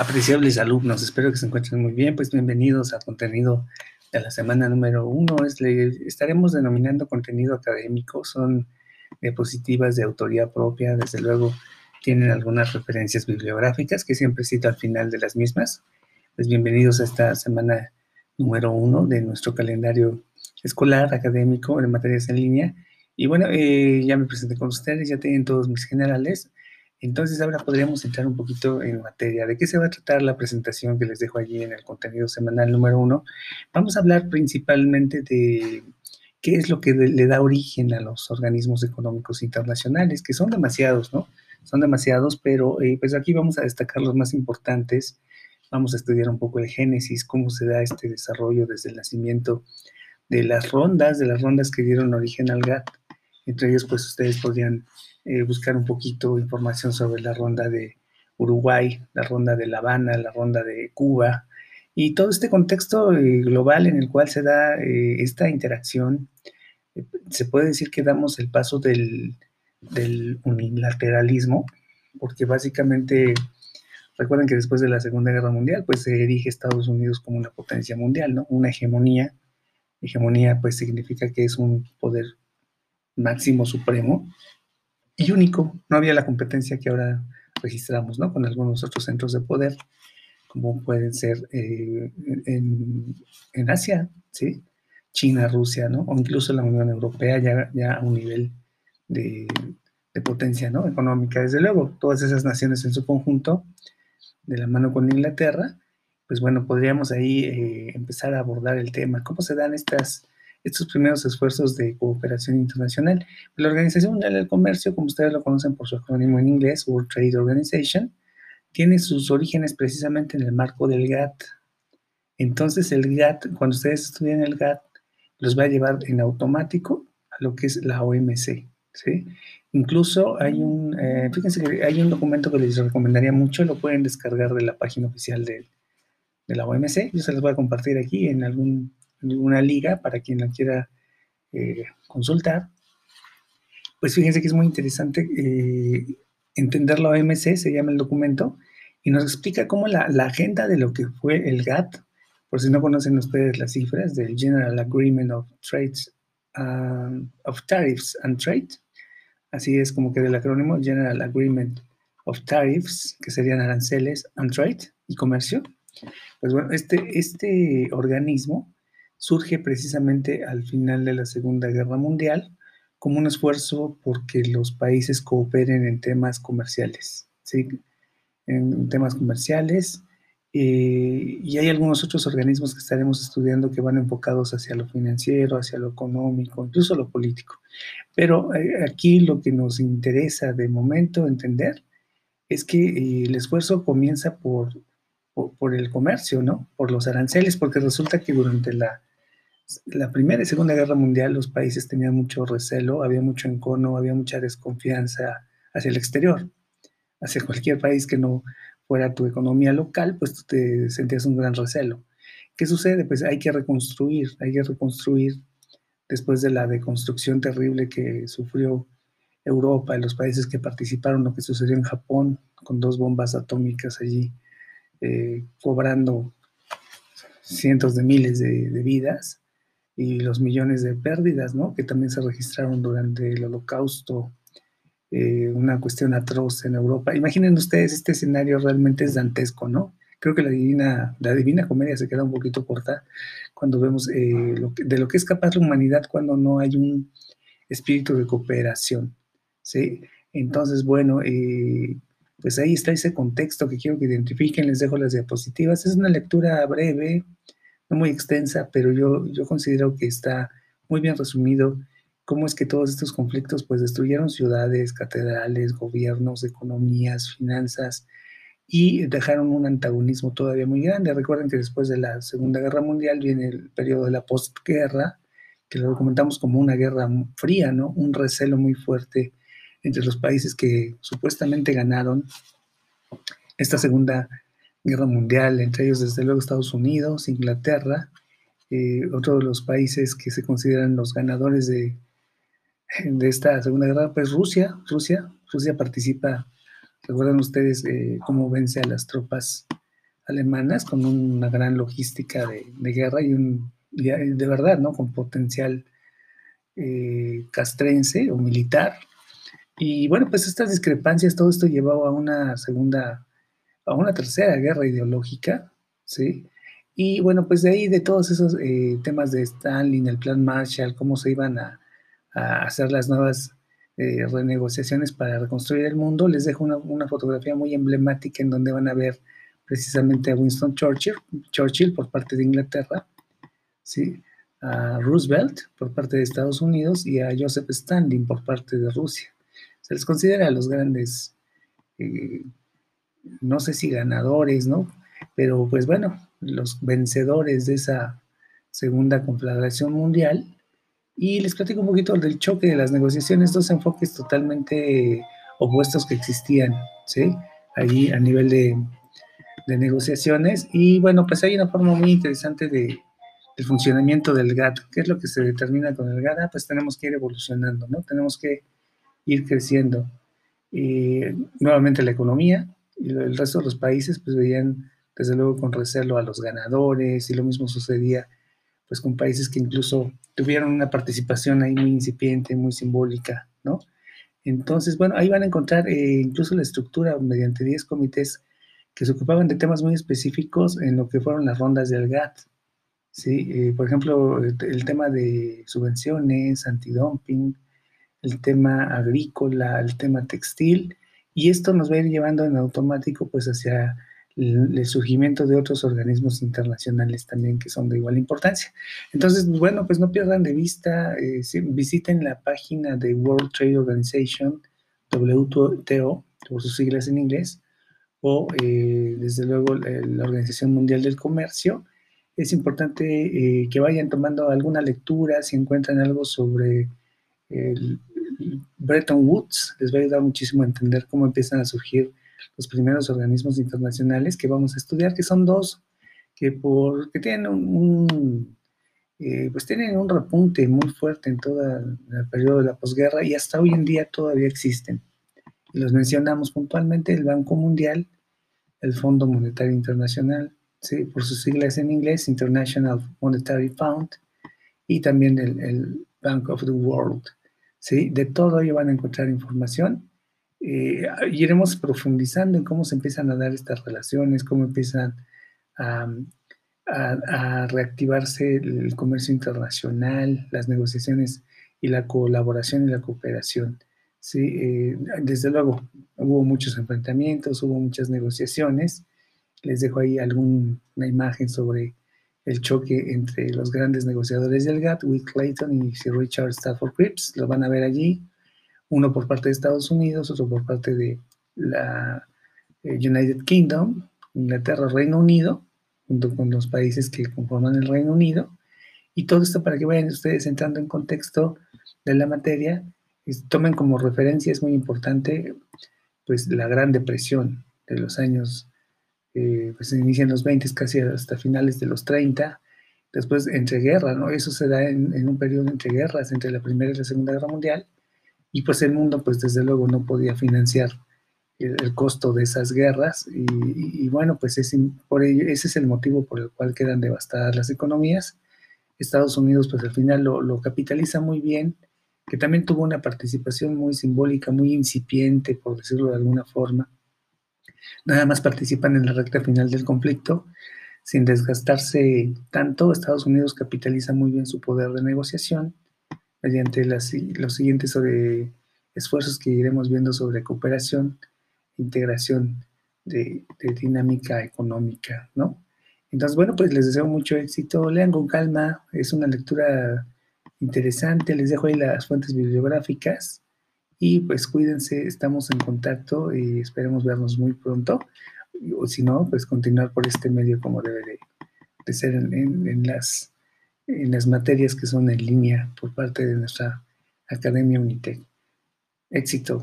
Apreciables alumnos, espero que se encuentren muy bien. Pues bienvenidos al contenido de la semana número uno. Es, estaremos denominando contenido académico. Son diapositivas de autoría propia. Desde luego tienen algunas referencias bibliográficas que siempre cito al final de las mismas. Pues bienvenidos a esta semana número uno de nuestro calendario escolar académico en materias en línea. Y bueno, eh, ya me presenté con ustedes, ya tienen todos mis generales. Entonces ahora podríamos entrar un poquito en materia. ¿De qué se va a tratar la presentación que les dejo allí en el contenido semanal número uno? Vamos a hablar principalmente de qué es lo que le da origen a los organismos económicos internacionales, que son demasiados, ¿no? Son demasiados, pero eh, pues aquí vamos a destacar los más importantes. Vamos a estudiar un poco el génesis, cómo se da este desarrollo desde el nacimiento de las rondas, de las rondas que dieron origen al GATT. Entre ellos, pues ustedes podrían eh, buscar un poquito información sobre la ronda de Uruguay, la ronda de La Habana, la ronda de Cuba y todo este contexto eh, global en el cual se da eh, esta interacción. se puede decir que damos el paso del, del unilateralismo, porque básicamente recuerden que después de la Segunda Guerra Mundial, pues se erige Estados Unidos como una potencia mundial, ¿no? Una hegemonía. Hegemonía, pues significa que es un poder máximo supremo y único. No había la competencia que ahora registramos, ¿no? Con algunos otros centros de poder, como pueden ser eh, en, Asia, ¿sí? China, Rusia, ¿no? O incluso la Unión Europea ya, ya a un nivel de, potencia, ¿no? Económica, desde luego. Todas esas naciones en su conjunto, de la mano con Inglaterra, pues bueno, podríamos ahí eh, empezar a abordar el tema. ¿Cómo se dan estas estos primeros esfuerzos de cooperación internacional. La Organización Mundial del Comercio, como ustedes lo conocen por su acrónimo en inglés, World Trade Organization, tiene sus orígenes precisamente en el marco del GATT. Entonces el GATT, cuando ustedes estudian el GATT, los va a llevar en automático a lo que es la OMC. ¿sí? Incluso hay un, eh, fíjense que hay un documento que les recomendaría mucho, lo pueden descargar de la página oficial de, de la OMC. Yo se los voy a compartir aquí en algún una liga para quien la quiera eh, consultar. Pues fíjense que es muy interesante eh, entender la OMC, se llama el documento, y nos explica cómo la, agenda de lo que fue el GATT, por si no conocen ustedes las cifras del General Agreement of Trades of Tariffs and Trade, así es como que del acrónimo General Agreement of Tariffs, que serían aranceles and trade y comercio. Pues bueno, este, este organismo surge precisamente al final de la Segunda Guerra Mundial como un esfuerzo porque los países cooperen en temas comerciales, ¿sí? en temas comerciales. Eh, y hay algunos otros organismos que estaremos estudiando que van enfocados hacia lo financiero, hacia lo económico, incluso lo político. Pero eh, aquí lo que nos interesa de momento entender es que eh, el esfuerzo comienza por, por, por, el comercio, ¿no? Por los aranceles, porque resulta que durante la la Primera y Segunda Guerra Mundial los países tenían mucho recelo, había mucho encono, había mucha desconfianza hacia el exterior, hacia cualquier país que no fuera tu economía local, pues tú te sentías un gran recelo. ¿Qué sucede? Pues hay que reconstruir, hay que reconstruir después de la deconstrucción terrible que sufrió Europa y los países que participaron, lo que sucedió en Japón con dos bombas atómicas allí, eh, cobrando cientos de miles de vidas y los millones de pérdidas, ¿no? Que también se registraron durante el holocausto, eh, una cuestión atroz en Europa. Imaginen ustedes, este escenario realmente es dantesco, ¿no? Creo que la divina, la divina comedia se queda un poquito corta cuando vemos eh, de lo que es capaz la humanidad cuando no hay un espíritu de cooperación, ¿sí? Entonces, bueno, eh, pues ahí está ese contexto que quiero que identifiquen, les dejo las diapositivas. Es una lectura breve, muy extensa, pero yo, yo considero que está muy bien resumido cómo es que todos estos conflictos pues destruyeron ciudades, catedrales, gobiernos, economías, finanzas y dejaron un antagonismo todavía muy grande. Recuerden que después de la Segunda Guerra Mundial viene el periodo de la postguerra, que lo documentamos como una guerra fría, ¿no? Un recelo muy fuerte entre los países que supuestamente ganaron esta Segunda guerra mundial, entre ellos desde luego Estados Unidos, Inglaterra, eh, otro de los países que se consideran los ganadores de, esta Segunda Guerra, pues Rusia, Rusia, Rusia participa, recuerdan ustedes eh, cómo vence a las tropas alemanas con una gran logística de, guerra y un, de verdad, ¿no? Con potencial eh, castrense o militar. Y bueno, pues estas discrepancias, todo esto llevó a una segunda, a una tercera guerra ideológica, ¿sí? Y bueno, pues de ahí, de todos esos eh, temas de Stalin, el plan Marshall, cómo se iban a, hacer las nuevas eh, renegociaciones para reconstruir el mundo, les dejo una, fotografía muy emblemática en donde van a ver precisamente a Winston Churchill, Churchill por parte de Inglaterra, ¿sí? a Roosevelt por parte de Estados Unidos y a Joseph Stalin por parte de Rusia. Se les considera los grandes, eh, no sé si ganadores, ¿no? Pero pues bueno, los vencedores de esa segunda conflagración mundial. Y les platico un poquito del choque de las negociaciones, dos enfoques totalmente opuestos que existían, ¿sí? Allí a nivel de, de negociaciones. Y bueno, pues hay una forma muy interesante de, el funcionamiento del GATT. ¿Qué es lo que se determina con el GATT? Ah, pues tenemos que ir evolucionando, ¿no? Tenemos que ir creciendo. Y nuevamente la economía y el resto de los países pues veían desde luego con recelo a los ganadores y lo mismo sucedía pues con países que incluso tuvieron una participación ahí muy incipiente, muy simbólica, ¿no? Entonces, bueno, ahí van a encontrar eh, incluso la estructura mediante 10 comités que se ocupaban de temas muy específicos en lo que fueron las rondas del GATT. ¿sí? Eh, por ejemplo, el, tema de subvenciones, antidumping, el tema agrícola, el tema textil, y esto nos va a ir llevando en automático pues hacia el, surgimiento de otros organismos internacionales también que son de igual importancia. Entonces, bueno, pues no pierdan de vista, eh, visiten la página de World Trade Organization, WTO, por sus siglas en inglés, o eh, desde luego la Organización Mundial del Comercio, es importante eh, que vayan tomando alguna lectura, si encuentran algo sobre el, Bretton Woods, les va a ayudar muchísimo a entender cómo empiezan a surgir los primeros organismos internacionales que vamos a estudiar, que son dos, que, por, tienen un, eh, pues tienen un repunte muy fuerte en todo el periodo de la posguerra y hasta hoy en día todavía existen. Y los mencionamos puntualmente, el Banco Mundial, el Fondo Monetario Internacional, ¿sí? por sus siglas en inglés, International Monetary Fund, y también el, Bank of the World. ¿Sí? De todo ello van a encontrar información. Eh, iremos profundizando en cómo se empiezan a dar estas relaciones, cómo empiezan a, reactivarse el comercio internacional, las negociaciones y la colaboración y la cooperación. ¿sí? Eh, desde luego, hubo muchos enfrentamientos, hubo muchas negociaciones, les dejo ahí alguna imagen sobre el choque entre los grandes negociadores del GATT, Wick Clayton y Sir Richard Stafford Cripps. Lo van a ver allí, uno por parte de Estados Unidos, otro por parte de la eh, United Kingdom, Inglaterra, Reino Unido, junto con los países que conforman el Reino Unido. Y todo esto para que vayan ustedes entrando en contexto de la materia, tomen como referencia, es muy importante, pues la Gran Depresión de los años eh, pues se inicia en los 20, casi hasta finales de los 30, después entre guerras, ¿no? Eso se da en, un periodo entre guerras, entre la Primera y la Segunda Guerra Mundial, y pues el mundo, pues desde luego no podía financiar el, costo de esas guerras, y, bueno, pues es, por ello, ese es el motivo por el cual quedan devastadas las economías. Estados Unidos, pues al final lo capitaliza muy bien, que también tuvo una participación muy simbólica, muy incipiente, por decirlo de alguna forma, nada más participan en la recta final del conflicto. Sin desgastarse tanto, Estados Unidos capitaliza muy bien su poder de negociación mediante los siguientes esfuerzos que iremos viendo sobre cooperación, integración de, dinámica económica, ¿no? Entonces, bueno, pues les deseo mucho éxito. Lean con calma, es una lectura interesante. Les dejo ahí las fuentes bibliográficas. Y pues cuídense, estamos en contacto y esperemos vernos muy pronto. O si no, pues continuar por este medio como debe de, ser en, las, en las materias que son en línea por parte de nuestra Academia Unitec. Éxito.